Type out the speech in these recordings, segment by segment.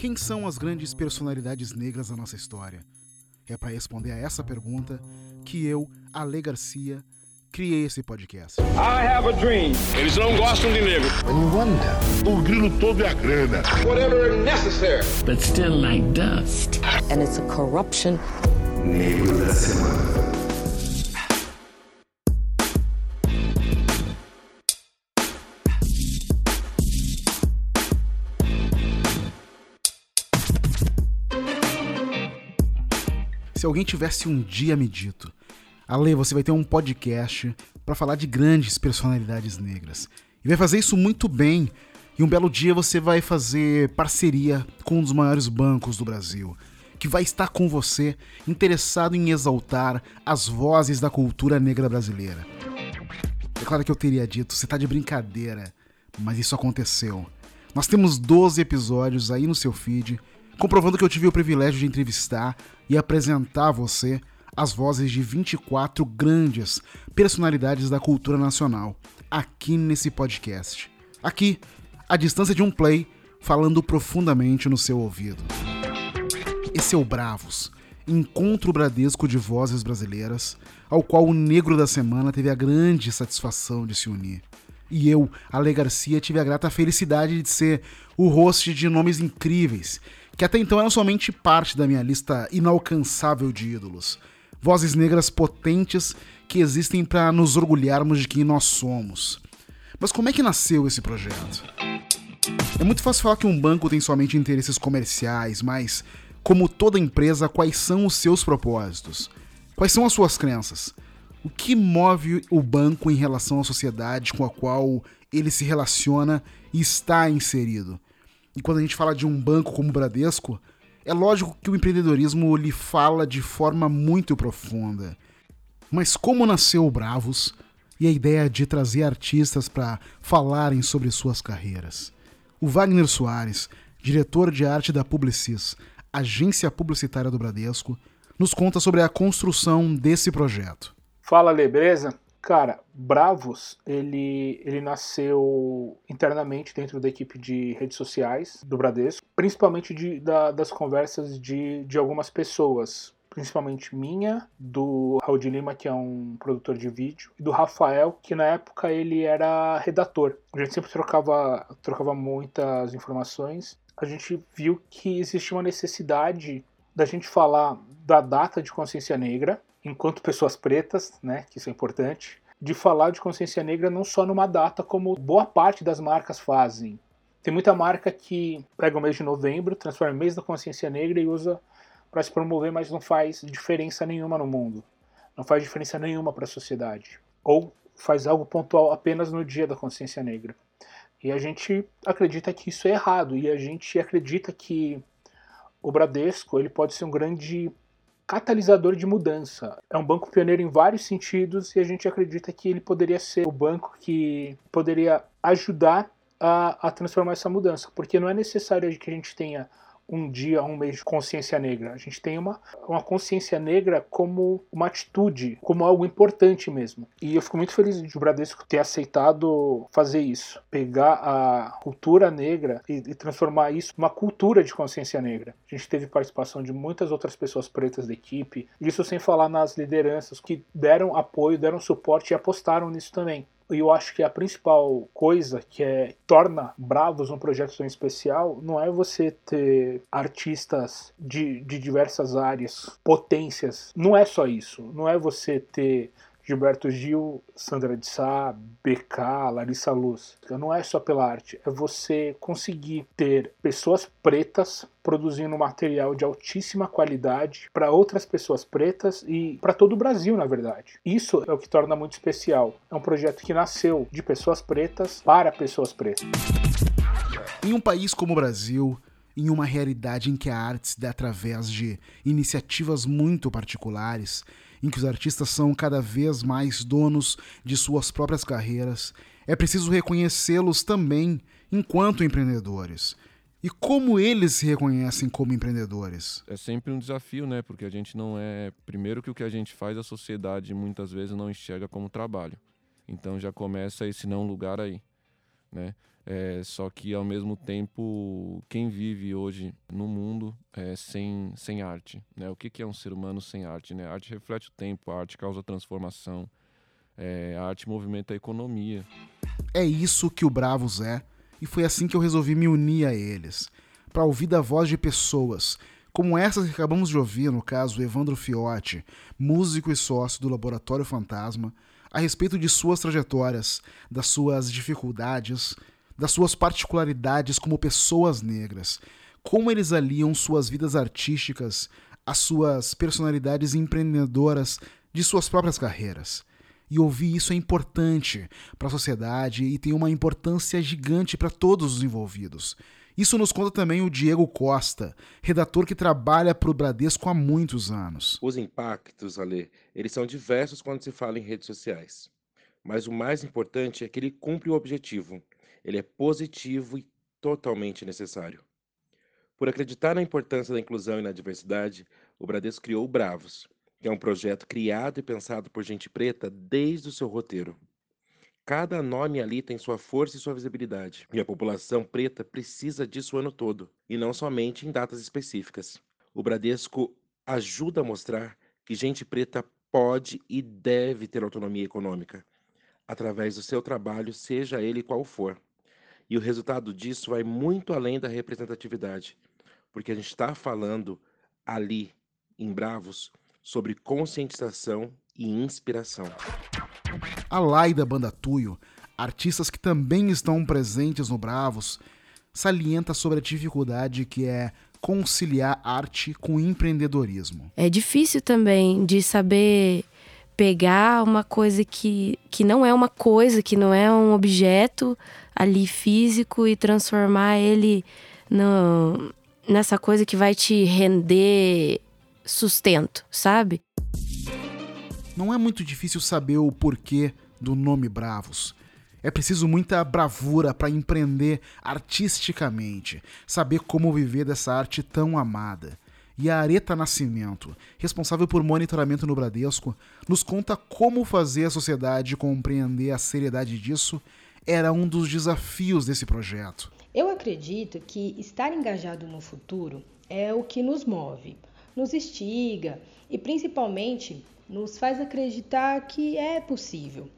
Quem são as grandes personalidades negras da nossa história? É para responder a essa pergunta que eu, Ale Garcia, criei esse podcast. I have a dream. Eles não gostam de negro. O grilo todo é a grana. Whatever necessary. but still like dust. and it's a corruption. Negro da semana. Se alguém tivesse um dia me dito, Ale, você vai ter um podcast para falar de grandes personalidades negras. E vai fazer isso muito bem. E um belo dia você vai fazer parceria com um dos maiores bancos do Brasil, que vai estar com você interessado em exaltar as vozes da cultura negra brasileira. É claro que eu teria dito, você tá de brincadeira, mas isso aconteceu. Nós temos 12 episódios aí no seu feed, comprovando que eu tive o privilégio de entrevistar e apresentar a você as vozes de 24 grandes personalidades da cultura nacional, aqui nesse podcast. Aqui, à distância de um play, falando profundamente no seu ouvido. Esse é o Bravos, encontro bradesco de vozes brasileiras, ao qual o negro da semana teve a grande satisfação de se unir. E eu, Ale Garcia, tive a grata felicidade de ser o host de nomes incríveis, que até então eram somente parte da minha lista inalcançável de ídolos. Vozes negras potentes que existem para nos orgulharmos de quem nós somos. Mas como é que nasceu esse projeto? É muito fácil falar que um banco tem somente interesses comerciais, mas, como toda empresa, quais são os seus propósitos? Quais são as suas crenças? O que move o banco em relação à sociedade com a qual ele se relaciona e está inserido? E quando a gente fala de um banco como o Bradesco, é lógico que o empreendedorismo lhe fala de forma muito profunda. Mas como nasceu o Bravos e a ideia de trazer artistas para falarem sobre suas carreiras? O Wagner Soares, diretor de arte da Publicis, agência publicitária do Bradesco, nos conta sobre a construção desse projeto. Fala, Lê, beleza? Cara, Bravos, ele, ele nasceu internamente dentro da equipe de redes sociais do Bradesco, principalmente de, da, das conversas de, de algumas pessoas, principalmente minha, do Raul de Lima, que é um produtor de vídeo, e do Rafael, que na época ele era redator. A gente sempre trocava, trocava muitas informações. A gente viu que existia uma necessidade da gente falar da data de consciência negra, enquanto pessoas pretas, né, que isso é importante, de falar de consciência negra não só numa data como boa parte das marcas fazem. Tem muita marca que pega o mês de novembro, transforma em mês da consciência negra e usa para se promover, mas não faz diferença nenhuma no mundo. Não faz diferença nenhuma para a sociedade. Ou faz algo pontual apenas no dia da consciência negra. E a gente acredita que isso é errado e a gente acredita que o Bradesco ele pode ser um grande catalisador de mudança. É um banco pioneiro em vários sentidos e a gente acredita que ele poderia ser o banco que poderia ajudar a, a transformar essa mudança, porque não é necessário que a gente tenha um dia, um mês de consciência negra. A gente tem uma, uma consciência negra como uma atitude, como algo importante mesmo. E eu fico muito feliz de o Bradesco ter aceitado fazer isso. Pegar a cultura negra e, e transformar isso numa cultura de consciência negra. A gente teve participação de muitas outras pessoas pretas da equipe. Isso sem falar nas lideranças que deram apoio, deram suporte e apostaram nisso também eu acho que a principal coisa que é, torna Bravos um projeto tão especial não é você ter artistas de, de diversas áreas, potências. Não é só isso. Não é você ter Gilberto Gil, Sandra de Sá, BK, Larissa Luz. Não é só pela arte, é você conseguir ter pessoas pretas produzindo material de altíssima qualidade para outras pessoas pretas e para todo o Brasil, na verdade. Isso é o que torna muito especial. É um projeto que nasceu de pessoas pretas para pessoas pretas. Em um país como o Brasil, em uma realidade em que a arte se dá através de iniciativas muito particulares, em que os artistas são cada vez mais donos de suas próprias carreiras, é preciso reconhecê-los também enquanto empreendedores. E como eles se reconhecem como empreendedores? É sempre um desafio, né? Porque a gente não é. Primeiro, que o que a gente faz, a sociedade muitas vezes não enxerga como trabalho. Então já começa esse não lugar aí. né? É, só que ao mesmo tempo, quem vive hoje no mundo é, sem, sem arte, né? O que, que é um ser humano sem arte, né? A arte reflete o tempo, a arte causa transformação, é, a arte movimenta a economia. É isso que o Bravos é, e foi assim que eu resolvi me unir a eles, para ouvir da voz de pessoas como essas que acabamos de ouvir, no caso Evandro Fiotti, músico e sócio do Laboratório Fantasma, a respeito de suas trajetórias, das suas dificuldades, das suas particularidades como pessoas negras, como eles aliam suas vidas artísticas às suas personalidades empreendedoras de suas próprias carreiras. E ouvir isso é importante para a sociedade e tem uma importância gigante para todos os envolvidos. Isso nos conta também o Diego Costa, redator que trabalha para o Bradesco há muitos anos. Os impactos, Ale, eles são diversos quando se fala em redes sociais. Mas o mais importante é que ele cumpre o objetivo. Ele é positivo e totalmente necessário. Por acreditar na importância da inclusão e na diversidade, o Bradesco criou o Bravos, que é um projeto criado e pensado por gente preta desde o seu roteiro. Cada nome ali tem sua força e sua visibilidade. E a população preta precisa disso o ano todo, e não somente em datas específicas. O Bradesco ajuda a mostrar que gente preta pode e deve ter autonomia econômica, através do seu trabalho, seja ele qual for. E o resultado disso vai muito além da representatividade, porque a gente está falando ali, em Bravos, sobre conscientização e inspiração. A Laida Banda Tuyo, artistas que também estão presentes no Bravos, salienta sobre a dificuldade que é conciliar arte com empreendedorismo. É difícil também de saber pegar uma coisa que, que não é uma coisa, que não é um objeto ali físico e transformar ele no, nessa coisa que vai te render sustento, sabe? Não é muito difícil saber o porquê do nome Bravos. É preciso muita bravura para empreender artisticamente, saber como viver dessa arte tão amada. E a Areta Nascimento, responsável por monitoramento no Bradesco, nos conta como fazer a sociedade compreender a seriedade disso era um dos desafios desse projeto. Eu acredito que estar engajado no futuro é o que nos move, nos instiga e principalmente nos faz acreditar que é possível.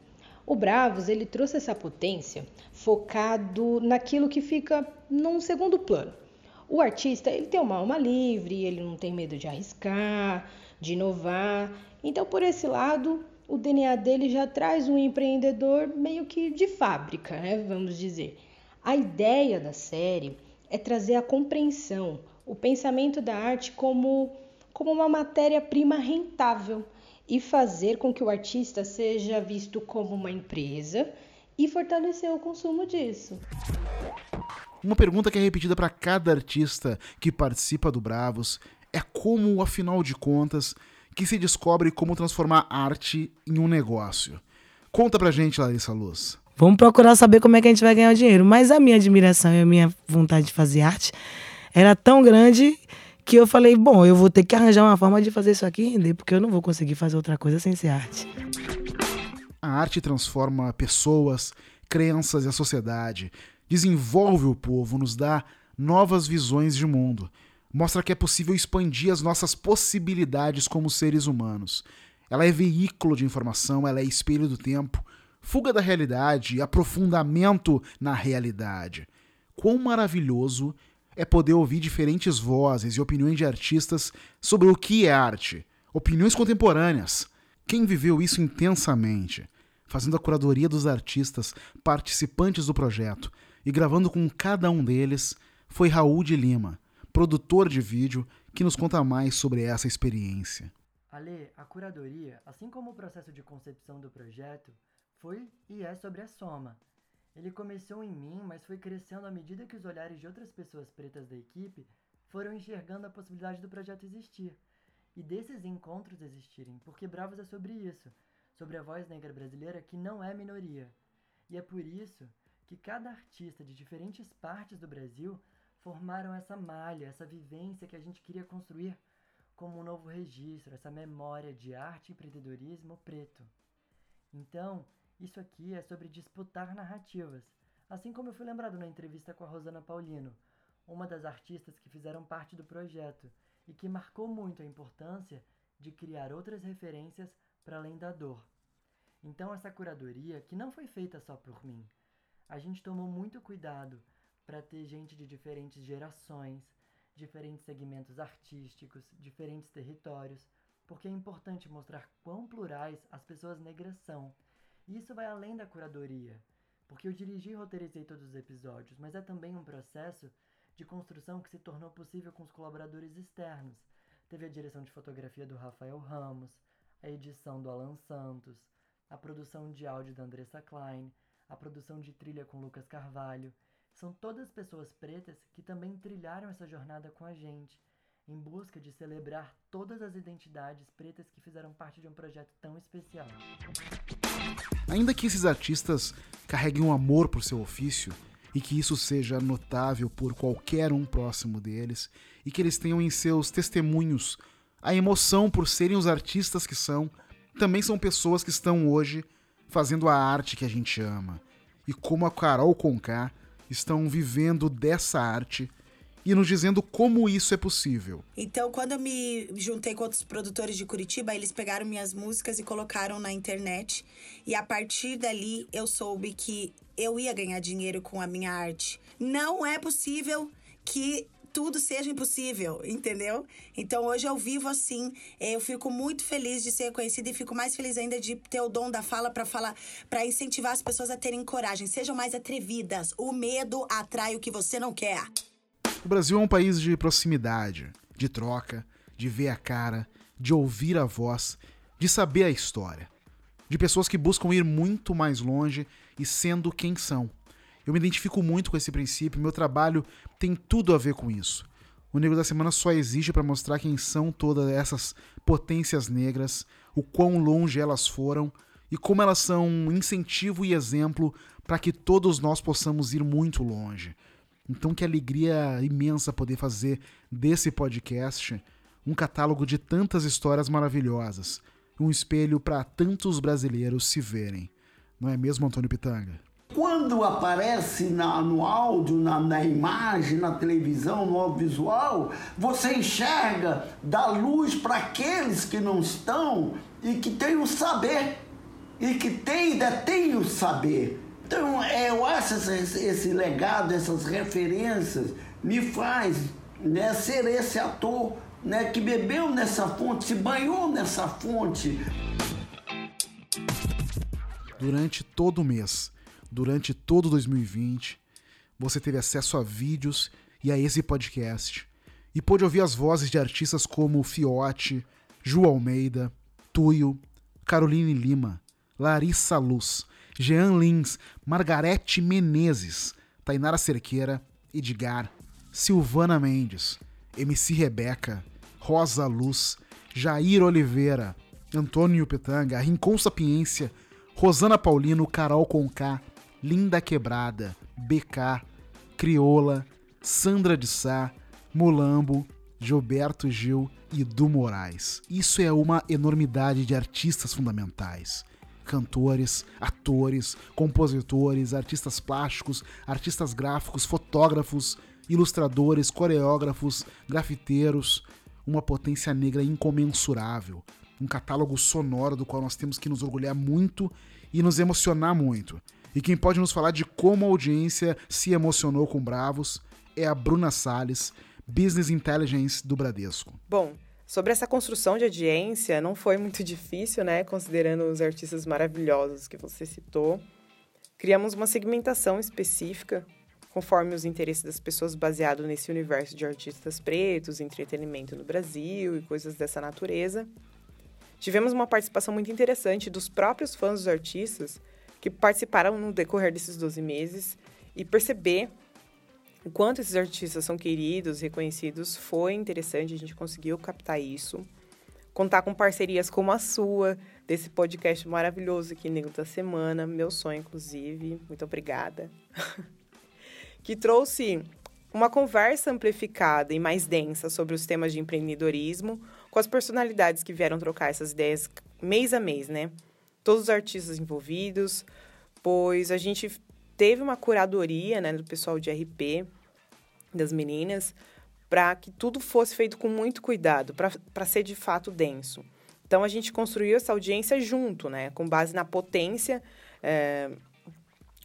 O Bravos ele trouxe essa potência focado naquilo que fica num segundo plano. O artista ele tem uma alma livre, ele não tem medo de arriscar, de inovar. Então, por esse lado, o DNA dele já traz um empreendedor meio que de fábrica, né? Vamos dizer. A ideia da série é trazer a compreensão, o pensamento da arte como, como uma matéria-prima rentável e fazer com que o artista seja visto como uma empresa e fortalecer o consumo disso. Uma pergunta que é repetida para cada artista que participa do Bravos é como, afinal de contas, que se descobre como transformar arte em um negócio. Conta pra gente, Larissa Luz. Vamos procurar saber como é que a gente vai ganhar o dinheiro. Mas a minha admiração e a minha vontade de fazer arte era tão grande que eu falei, bom, eu vou ter que arranjar uma forma de fazer isso aqui render, porque eu não vou conseguir fazer outra coisa sem ser arte. A arte transforma pessoas, crenças e a sociedade, desenvolve o povo, nos dá novas visões de mundo, mostra que é possível expandir as nossas possibilidades como seres humanos. Ela é veículo de informação, ela é espelho do tempo, fuga da realidade, aprofundamento na realidade. Quão maravilhoso é poder ouvir diferentes vozes e opiniões de artistas sobre o que é arte, opiniões contemporâneas. Quem viveu isso intensamente, fazendo a curadoria dos artistas participantes do projeto e gravando com cada um deles, foi Raul de Lima, produtor de vídeo, que nos conta mais sobre essa experiência. Ale, a curadoria, assim como o processo de concepção do projeto, foi e é sobre a soma ele começou em mim, mas foi crescendo à medida que os olhares de outras pessoas pretas da equipe foram enxergando a possibilidade do projeto existir. E desses encontros existirem, porque Bravos é sobre isso, sobre a voz negra brasileira que não é minoria. E é por isso que cada artista de diferentes partes do Brasil formaram essa malha, essa vivência que a gente queria construir como um novo registro, essa memória de arte e empreendedorismo preto. Então, isso aqui é sobre disputar narrativas, Assim como eu fui lembrado na entrevista com a Rosana Paulino, uma das artistas que fizeram parte do projeto e que marcou muito a importância de criar outras referências para além da dor. Então, essa curadoria, que não foi feita só por mim, a gente tomou muito cuidado para ter gente de diferentes gerações, diferentes segmentos artísticos, diferentes territórios, porque é importante mostrar quão plurais as pessoas negras são. E isso vai além da curadoria, porque eu dirigi e roteirizei todos os episódios, mas é também um processo de construção que se tornou possível com os colaboradores externos. Teve a direção de fotografia do Rafael Ramos, a edição do Alan Santos, a produção de áudio da Andressa Klein, a produção de trilha com Lucas Carvalho. São todas pessoas pretas que também trilharam essa jornada com a gente, em busca de celebrar todas as identidades pretas que fizeram parte de um projeto tão especial. Ainda que esses artistas carreguem um amor por seu ofício e que isso seja notável por qualquer um próximo deles e que eles tenham em seus testemunhos a emoção por serem os artistas que são, também são pessoas que estão hoje fazendo a arte que a gente ama. E como a Carol Conká estão vivendo dessa arte e nos dizendo como isso é possível. Então, quando eu me juntei com outros produtores de Curitiba, eles pegaram minhas músicas e colocaram na internet. E a partir dali eu soube que eu ia ganhar dinheiro com a minha arte. Não é possível que tudo seja impossível, entendeu? Então hoje eu vivo assim, eu fico muito feliz de ser reconhecida e fico mais feliz ainda de ter o dom da fala para falar, para incentivar as pessoas a terem coragem, sejam mais atrevidas. O medo atrai o que você não quer. O Brasil é um país de proximidade, de troca, de ver a cara, de ouvir a voz, de saber a história. De pessoas que buscam ir muito mais longe e sendo quem são. Eu me identifico muito com esse princípio, meu trabalho tem tudo a ver com isso. O Negro da Semana só existe para mostrar quem são todas essas potências negras, o quão longe elas foram e como elas são incentivo e exemplo para que todos nós possamos ir muito longe. Então, que alegria imensa poder fazer desse podcast um catálogo de tantas histórias maravilhosas, um espelho para tantos brasileiros se verem. Não é mesmo, Antônio Pitanga? Quando aparece na, no áudio, na, na imagem, na televisão, no audiovisual, você enxerga, dá luz para aqueles que não estão e que têm o saber, e que tem, detêm o saber. Então, é, eu acho esse, esse legado, essas referências, me faz né, ser esse ator né, que bebeu nessa fonte, se banhou nessa fonte. Durante todo o mês, durante todo 2020, você teve acesso a vídeos e a esse podcast, e pôde ouvir as vozes de artistas como Fiote, Ju Almeida, Tuyo, Caroline Lima, Larissa Luz, Jean Lins, Margarete Menezes, Tainara Cerqueira, Edgar, Silvana Mendes, MC Rebeca, Rosa Luz, Jair Oliveira, Antônio Petanga, Rincon Sapiência, Rosana Paulino, Carol Conká, Linda Quebrada, BK, Crioula, Sandra de Sá, Mulambo, Gilberto Gil e Du Moraes. Isso é uma enormidade de artistas fundamentais. Cantores, atores, compositores, artistas plásticos, artistas gráficos, fotógrafos, ilustradores, coreógrafos, grafiteiros, uma potência negra incomensurável, um catálogo sonoro do qual nós temos que nos orgulhar muito e nos emocionar muito. E quem pode nos falar de como a audiência se emocionou com Bravos é a Bruna Salles, Business Intelligence do Bradesco. Bom, Sobre essa construção de audiência, não foi muito difícil, né? Considerando os artistas maravilhosos que você citou. Criamos uma segmentação específica, conforme os interesses das pessoas, baseado nesse universo de artistas pretos, entretenimento no Brasil e coisas dessa natureza. Tivemos uma participação muito interessante dos próprios fãs dos artistas que participaram no decorrer desses 12 meses e perceber o quanto esses artistas são queridos, reconhecidos, foi interessante, a gente conseguiu captar isso. Contar com parcerias como a sua, desse podcast maravilhoso aqui, Nego da Semana, meu sonho, inclusive, muito obrigada. que trouxe uma conversa amplificada e mais densa sobre os temas de empreendedorismo, com as personalidades que vieram trocar essas ideias mês a mês, né? Todos os artistas envolvidos, pois a gente teve uma curadoria né, do pessoal de RP, das meninas, para que tudo fosse feito com muito cuidado, para ser de fato denso. Então a gente construiu essa audiência junto, né, com base na potência é,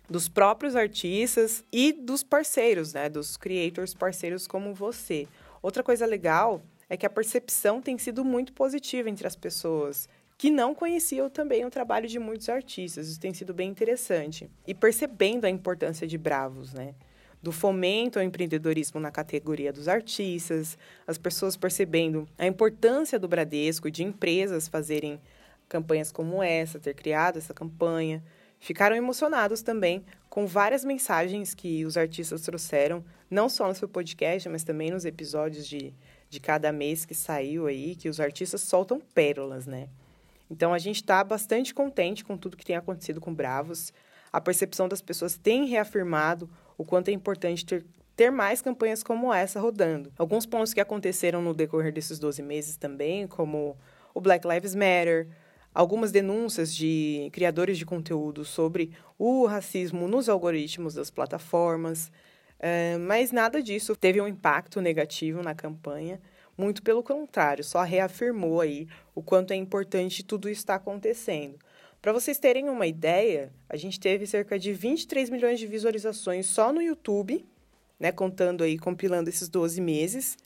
dos próprios artistas e dos parceiros, né, dos creators parceiros como você. Outra coisa legal é que a percepção tem sido muito positiva entre as pessoas que não conheciam também o trabalho de muitos artistas. Isso tem sido bem interessante. E percebendo a importância de Bravos, né? do fomento ao empreendedorismo na categoria dos artistas, as pessoas percebendo a importância do Bradesco de empresas fazerem campanhas como essa, ter criado essa campanha. Ficaram emocionados também com várias mensagens que os artistas trouxeram, não só no seu podcast, mas também nos episódios de, de cada mês que saiu aí, que os artistas soltam pérolas, né? Então a gente está bastante contente com tudo que tem acontecido com Bravos. A percepção das pessoas tem reafirmado o quanto é importante ter, ter mais campanhas como essa rodando. Alguns pontos que aconteceram no decorrer desses 12 meses também, como o Black Lives Matter, algumas denúncias de criadores de conteúdo sobre o racismo nos algoritmos das plataformas, mas nada disso teve um impacto negativo na campanha. Muito pelo contrário, só reafirmou aí o quanto é importante tudo isso estar acontecendo. Para vocês terem uma ideia, a gente teve cerca de 23 milhões de visualizações só no YouTube, né, contando aí, compilando esses 12 meses,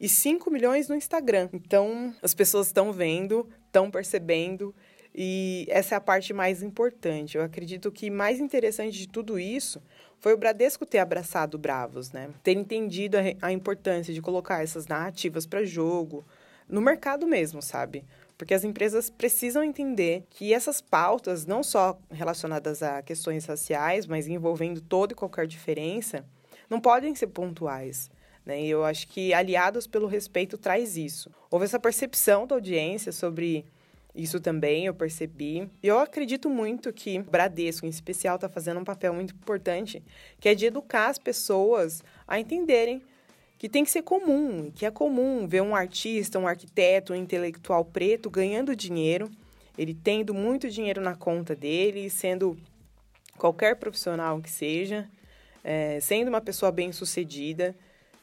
e 5 milhões no Instagram. Então, as pessoas estão vendo, estão percebendo, e essa é a parte mais importante. Eu acredito que mais interessante de tudo isso foi o Bradesco ter abraçado Bravos, né? Ter entendido a, a importância de colocar essas narrativas para jogo, no mercado mesmo, sabe? Porque as empresas precisam entender que essas pautas, não só relacionadas a questões raciais, mas envolvendo toda e qualquer diferença, não podem ser pontuais. Né? E eu acho que Aliados pelo Respeito traz isso. Houve essa percepção da audiência sobre isso também, eu percebi. E eu acredito muito que o Bradesco, em especial, está fazendo um papel muito importante, que é de educar as pessoas a entenderem que tem que ser comum, que é comum ver um artista, um arquiteto, um intelectual preto ganhando dinheiro, ele tendo muito dinheiro na conta dele, sendo qualquer profissional que seja, é, sendo uma pessoa bem sucedida,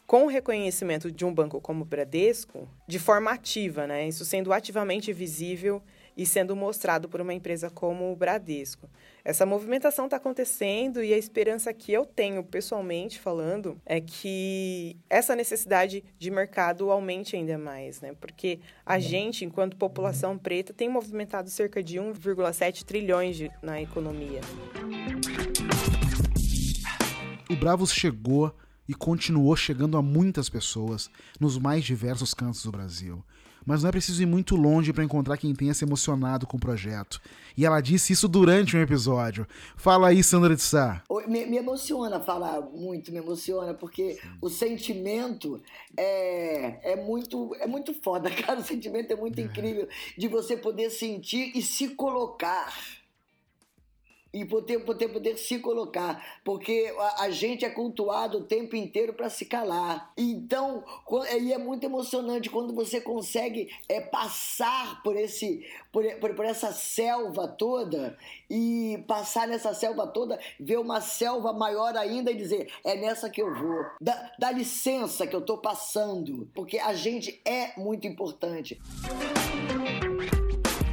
com o reconhecimento de um banco como o Bradesco, de forma ativa, né? Isso sendo ativamente visível e sendo mostrado por uma empresa como o Bradesco. Essa movimentação está acontecendo e a esperança que eu tenho, pessoalmente falando, é que essa necessidade de mercado aumente ainda mais, né? Porque a gente, enquanto população preta, tem movimentado cerca de 1,7 trilhões de, na economia. O Bravos chegou e continuou chegando a muitas pessoas nos mais diversos cantos do Brasil mas não é preciso ir muito longe para encontrar quem tenha se emocionado com o projeto. E ela disse isso durante um episódio. Fala aí, Sandra de Sá. Me, me emociona falar muito, me emociona, porque Sim. o sentimento é, é, muito, é muito foda, cara. O sentimento é muito é. incrível de você poder sentir e se colocar e poder, poder, poder se colocar, porque a, a gente é cultuado o tempo inteiro para se calar. Então, e é muito emocionante quando você consegue é, passar por, esse, por, por, por essa selva toda e passar nessa selva toda, ver uma selva maior ainda e dizer: é nessa que eu vou. Dá, dá licença que eu estou passando, porque a gente é muito importante.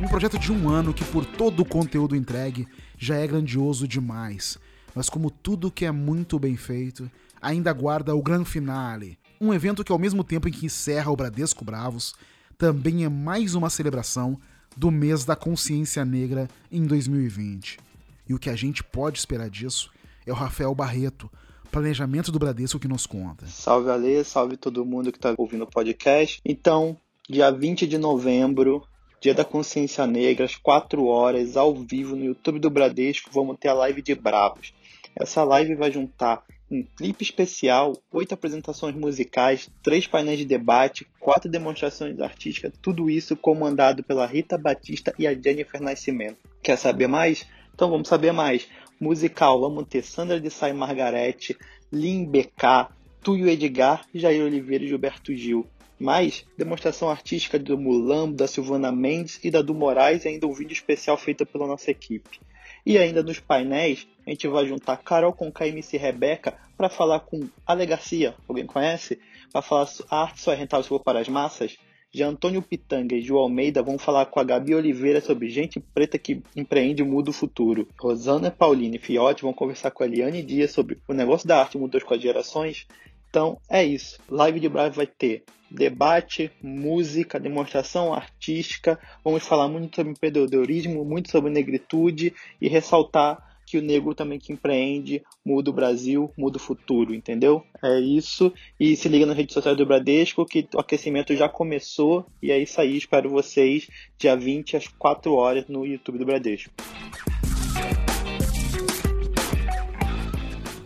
Um projeto de um ano que, por todo o conteúdo entregue, já é grandioso demais. Mas, como tudo que é muito bem feito, ainda guarda o grande finale. Um evento que, ao mesmo tempo em que encerra o Bradesco Bravos, também é mais uma celebração do mês da consciência negra em 2020. E o que a gente pode esperar disso é o Rafael Barreto, planejamento do Bradesco que nos conta. Salve Ale, salve todo mundo que está ouvindo o podcast. Então, dia 20 de novembro, Dia da Consciência Negra, às 4 horas, ao vivo no YouTube do Bradesco, vamos ter a live de Bravos. Essa live vai juntar um clipe especial, oito apresentações musicais, três painéis de debate, quatro demonstrações artísticas, tudo isso comandado pela Rita Batista e a Jennifer Nascimento. Quer saber mais? Então vamos saber mais. Musical, vamos ter Sandra de Sá Margarete, Lim BK, Tuyo Edgar, Jair Oliveira e Gilberto Gil mais demonstração artística do Mulambo, da Silvana Mendes e da do Moraes e ainda um vídeo especial feito pela nossa equipe. E ainda nos painéis, a gente vai juntar Carol com e MC Rebeca para falar com Ale Garcia, alguém conhece? Para falar a arte só é rentável se for para as massas. Já Antônio Pitanga e João Almeida vão falar com a Gabi Oliveira sobre gente preta que empreende muda o futuro. Rosana Pauline e Fiotti vão conversar com a Eliane Dias sobre o negócio da arte mudou com as gerações. Então é isso. Live de Bravo vai ter debate, música, demonstração artística. Vamos falar muito sobre empreendedorismo, muito sobre negritude e ressaltar que o negro também que empreende muda o Brasil, muda o futuro, entendeu? É isso. E se liga nas redes sociais do Bradesco que o aquecimento já começou. E é isso aí. Espero vocês dia 20 às 4 horas no YouTube do Bradesco.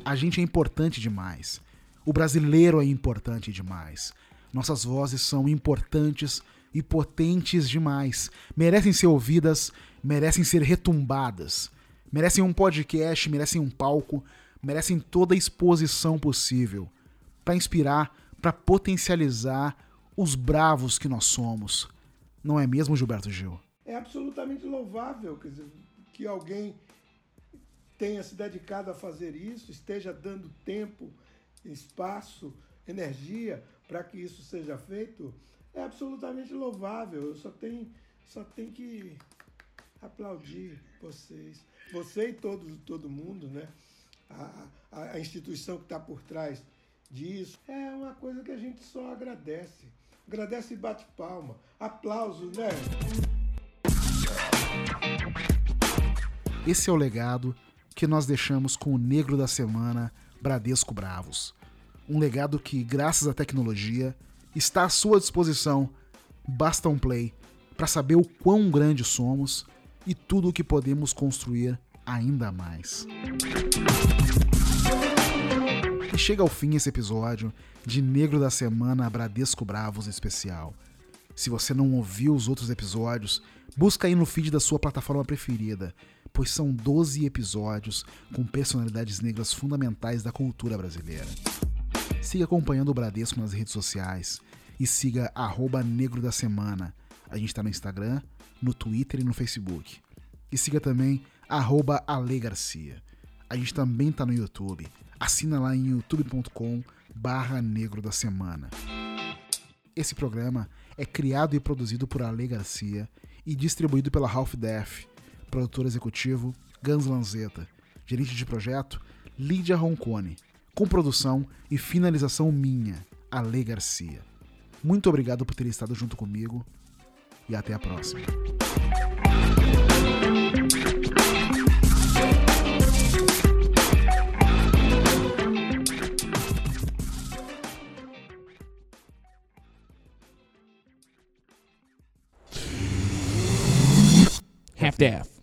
A gente é importante demais. O brasileiro é importante demais. Nossas vozes são importantes e potentes demais. Merecem ser ouvidas, merecem ser retumbadas. Merecem um podcast, merecem um palco, merecem toda a exposição possível para inspirar, para potencializar os bravos que nós somos. Não é mesmo, Gilberto Gil? É absolutamente louvável quer dizer, que alguém tenha se dedicado a fazer isso, esteja dando tempo, espaço, energia para que isso seja feito, é absolutamente louvável. Eu só tenho, só tenho que aplaudir vocês. Você e todo, todo mundo, né? A, a, a instituição que está por trás disso. É uma coisa que a gente só agradece. Agradece e bate palma. Aplausos, né? Esse é o legado que nós deixamos com o Negro da Semana, Bradesco Bravos. Um legado que, graças à tecnologia, está à sua disposição. Basta um play para saber o quão grande somos e tudo o que podemos construir ainda mais. E chega ao fim esse episódio de Negro da Semana Bradesco Bravos especial. Se você não ouviu os outros episódios, busca aí no feed da sua plataforma preferida pois são 12 episódios com personalidades negras fundamentais da cultura brasileira. Siga acompanhando o Bradesco nas redes sociais e siga arroba Negro da Semana. A gente está no Instagram, no Twitter e no Facebook. E siga também arroba Ale Garcia. A gente também está no YouTube. Assina lá em youtube.com barra Negro da Semana. Esse programa é criado e produzido por Ale Garcia e distribuído pela Half Death, produtor executivo Gans Lanzetta, gerente de projeto Lídia Roncone, com produção e finalização minha, Ale Garcia. Muito obrigado por ter estado junto comigo e até a próxima. Half-Death.